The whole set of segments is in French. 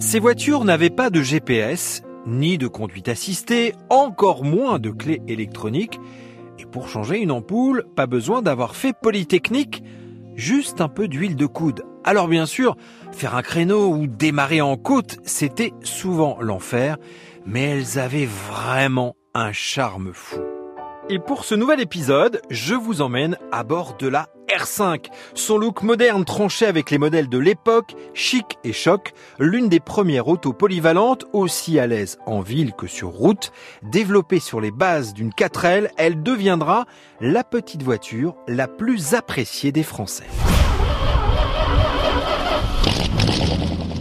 Ces voitures n'avaient pas de GPS, ni de conduite assistée, encore moins de clés électroniques. Et pour changer une ampoule, pas besoin d'avoir fait Polytechnique, juste un peu d'huile de coude. Alors bien sûr, faire un créneau ou démarrer en côte, c'était souvent l'enfer, mais elles avaient vraiment un charme fou. Et pour ce nouvel épisode, je vous emmène à bord de la R5. Son look moderne tranché avec les modèles de l'époque, chic et choc, l'une des premières autos polyvalentes, aussi à l'aise en ville que sur route, développée sur les bases d'une 4L, elle deviendra la petite voiture la plus appréciée des Français.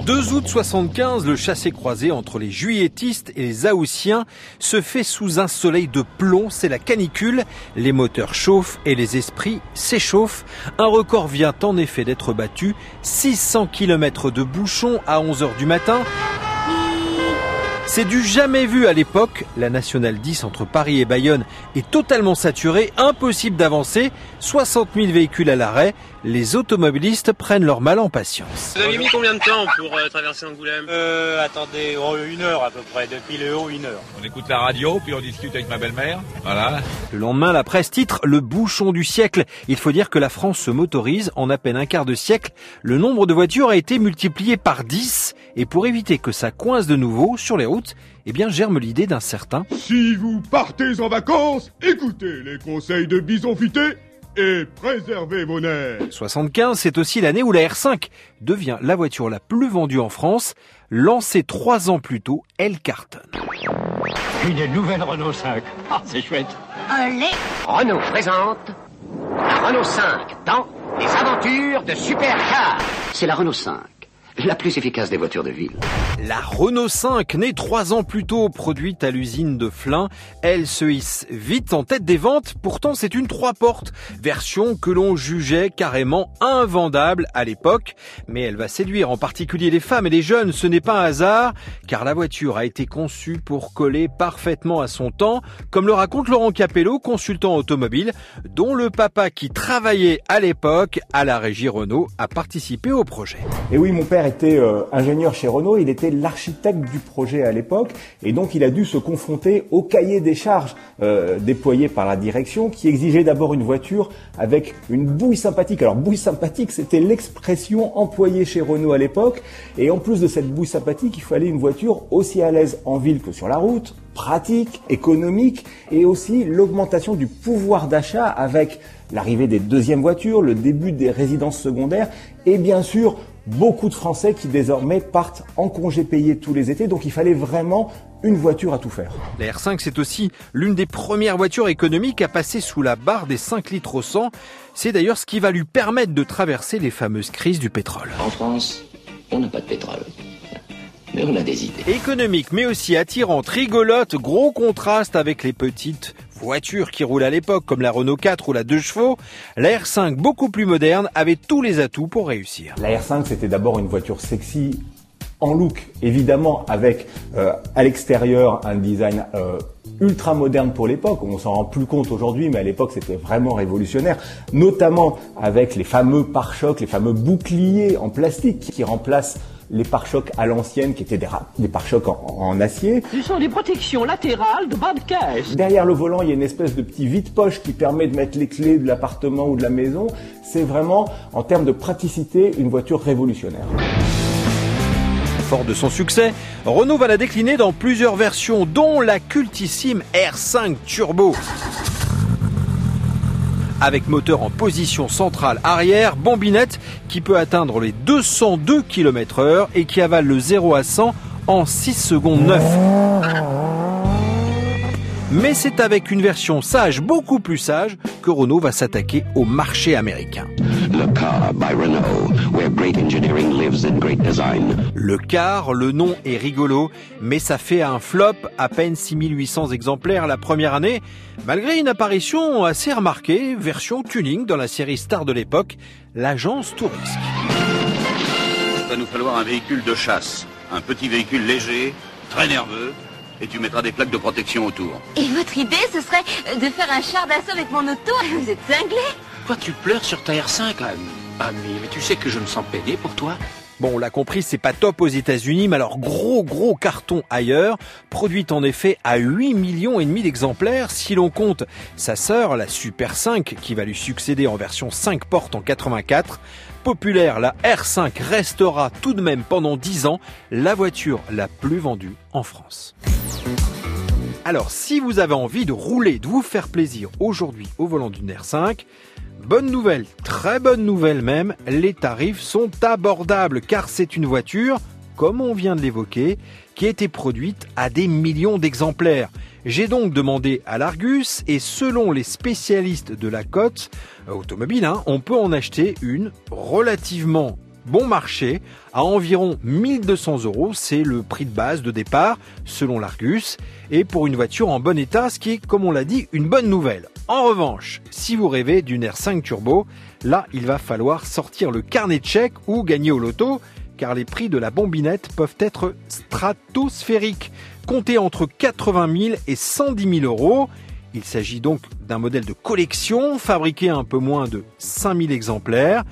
2 août 75, le chassé-croisé entre les juilletistes et les haussiens se fait sous un soleil de plomb, c'est la canicule, les moteurs chauffent et les esprits s'échauffent. Un record vient en effet d'être battu, 600 km de bouchons à 11h du matin, c'est du jamais vu à l'époque. La nationale 10 entre Paris et Bayonne est totalement saturée, impossible d'avancer, 60 000 véhicules à l'arrêt. Les automobilistes prennent leur mal en patience. Vous avez mis combien de temps pour euh, traverser Angoulême Euh, attendez, oh, une heure à peu près, depuis le haut, une heure. On écoute la radio, puis on discute avec ma belle-mère. Voilà. Le lendemain, la presse titre Le bouchon du siècle. Il faut dire que la France se motorise. En à peine un quart de siècle, le nombre de voitures a été multiplié par 10. Et pour éviter que ça coince de nouveau sur les routes, eh bien germe l'idée d'un certain Si vous partez en vacances, écoutez les conseils de Bison Futé et préservez vos nerfs. 75, c'est aussi l'année où la R5 devient la voiture la plus vendue en France. Lancée trois ans plus tôt, elle cartonne. Une nouvelle Renault 5. Ah, c'est chouette. Allez Renault présente la Renault 5 dans les aventures de Supercar. C'est la Renault 5, la plus efficace des voitures de ville. La Renault 5, née trois ans plus tôt, produite à l'usine de Flins, elle se hisse vite en tête des ventes. Pourtant, c'est une trois portes, version que l'on jugeait carrément invendable à l'époque. Mais elle va séduire en particulier les femmes et les jeunes. Ce n'est pas un hasard, car la voiture a été conçue pour coller parfaitement à son temps, comme le raconte Laurent Capello, consultant automobile, dont le papa qui travaillait à l'époque à la régie Renault a participé au projet. Et oui, mon père était euh, ingénieur chez Renault, il était l'architecte du projet à l'époque, et donc il a dû se confronter au cahier des charges euh, déployé par la direction, qui exigeait d'abord une voiture avec une bouille sympathique. Alors bouille sympathique, c'était l'expression employée chez Renault à l'époque, et en plus de cette bouille sympathique, il fallait une voiture aussi à l'aise en ville que sur la route, pratique, économique, et aussi l'augmentation du pouvoir d'achat avec l'arrivée des deuxièmes voitures, le début des résidences secondaires, et bien sûr beaucoup de Français qui désormais partent en congé payé tous les étés, donc il fallait vraiment une voiture à tout faire. La R5, c'est aussi l'une des premières voitures économiques à passer sous la barre des 5 litres au 100. C'est d'ailleurs ce qui va lui permettre de traverser les fameuses crises du pétrole. En France, on n'a pas de pétrole. Mais on a des idées. Économique, mais aussi attirante, rigolote, gros contraste avec les petites voitures qui roulent à l'époque, comme la Renault 4 ou la 2 chevaux, la R5, beaucoup plus moderne, avait tous les atouts pour réussir. La R5, c'était d'abord une voiture sexy en look, évidemment, avec euh, à l'extérieur un design euh, ultra moderne pour l'époque. On s'en rend plus compte aujourd'hui, mais à l'époque c'était vraiment révolutionnaire, notamment avec les fameux pare-chocs, les fameux boucliers en plastique qui remplacent les pare-chocs à l'ancienne qui étaient des, des pare-chocs en, en, acier. Ce sont des protections latérales de bas de caisse. Derrière le volant, il y a une espèce de petit vide-poche qui permet de mettre les clés de l'appartement ou de la maison. C'est vraiment, en termes de praticité, une voiture révolutionnaire. Fort de son succès, Renault va la décliner dans plusieurs versions, dont la cultissime R5 Turbo avec moteur en position centrale arrière, bombinette qui peut atteindre les 202 km heure et qui avale le 0 à 100 en 6 secondes 9. Mais c'est avec une version sage, beaucoup plus sage, que Renault va s'attaquer au marché américain. Le car Renault, where great engineering lives in great design. Le car, le nom est rigolo, mais ça fait un flop, à peine 6800 exemplaires la première année, malgré une apparition assez remarquée, version tuning dans la série star de l'époque, l'agence Tourisque. Il va nous falloir un véhicule de chasse, un petit véhicule léger, très nerveux, et tu mettras des plaques de protection autour. Et votre idée, ce serait de faire un char d'assaut avec mon auto? Vous êtes cinglé Pourquoi tu pleures sur ta R5, Ami Ami, mais tu sais que je me sens peiné pour toi Bon, on l'a compris, c'est pas top aux États-Unis, mais alors gros gros carton ailleurs, produite en effet à 8 millions et demi d'exemplaires si l'on compte sa sœur, la Super 5, qui va lui succéder en version 5 portes en 84. Populaire, la R5 restera tout de même pendant 10 ans la voiture la plus vendue en France. Alors, si vous avez envie de rouler, de vous faire plaisir aujourd'hui au volant d'une R5, bonne nouvelle, très bonne nouvelle même, les tarifs sont abordables car c'est une voiture, comme on vient de l'évoquer, qui a été produite à des millions d'exemplaires. J'ai donc demandé à l'Argus et selon les spécialistes de la cote automobile, hein, on peut en acheter une relativement bon marché à environ 1200 euros. C'est le prix de base de départ selon l'Argus et pour une voiture en bon état, ce qui est, comme on l'a dit, une bonne nouvelle. En revanche, si vous rêvez d'une R5 Turbo, là, il va falloir sortir le carnet de chèques ou gagner au loto car les prix de la bombinette peuvent être stratosphériques, comptés entre 80 000 et 110 000 euros. Il s'agit donc d'un modèle de collection fabriqué à un peu moins de 5000 exemplaires.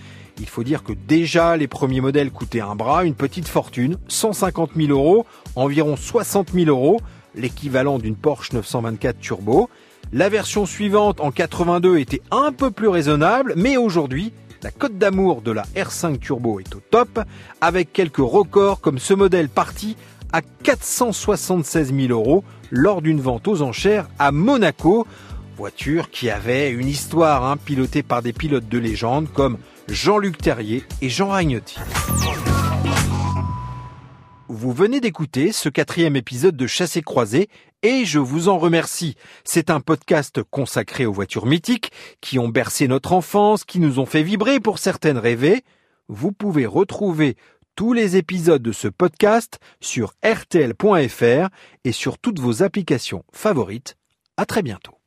Il faut dire que déjà les premiers modèles coûtaient un bras, une petite fortune, 150 000 euros, environ 60 000 euros, l'équivalent d'une Porsche 924 Turbo. La version suivante en 82 était un peu plus raisonnable, mais aujourd'hui, la cote d'amour de la R5 Turbo est au top, avec quelques records comme ce modèle parti à 476 000 euros lors d'une vente aux enchères à Monaco. Voiture qui avait une histoire hein, pilotée par des pilotes de légende comme Jean-Luc Terrier et Jean Ragnotti. Vous venez d'écouter ce quatrième épisode de Chassé croisé et je vous en remercie. C'est un podcast consacré aux voitures mythiques qui ont bercé notre enfance, qui nous ont fait vibrer pour certaines rêver. Vous pouvez retrouver tous les épisodes de ce podcast sur rtl.fr et sur toutes vos applications favorites. À très bientôt.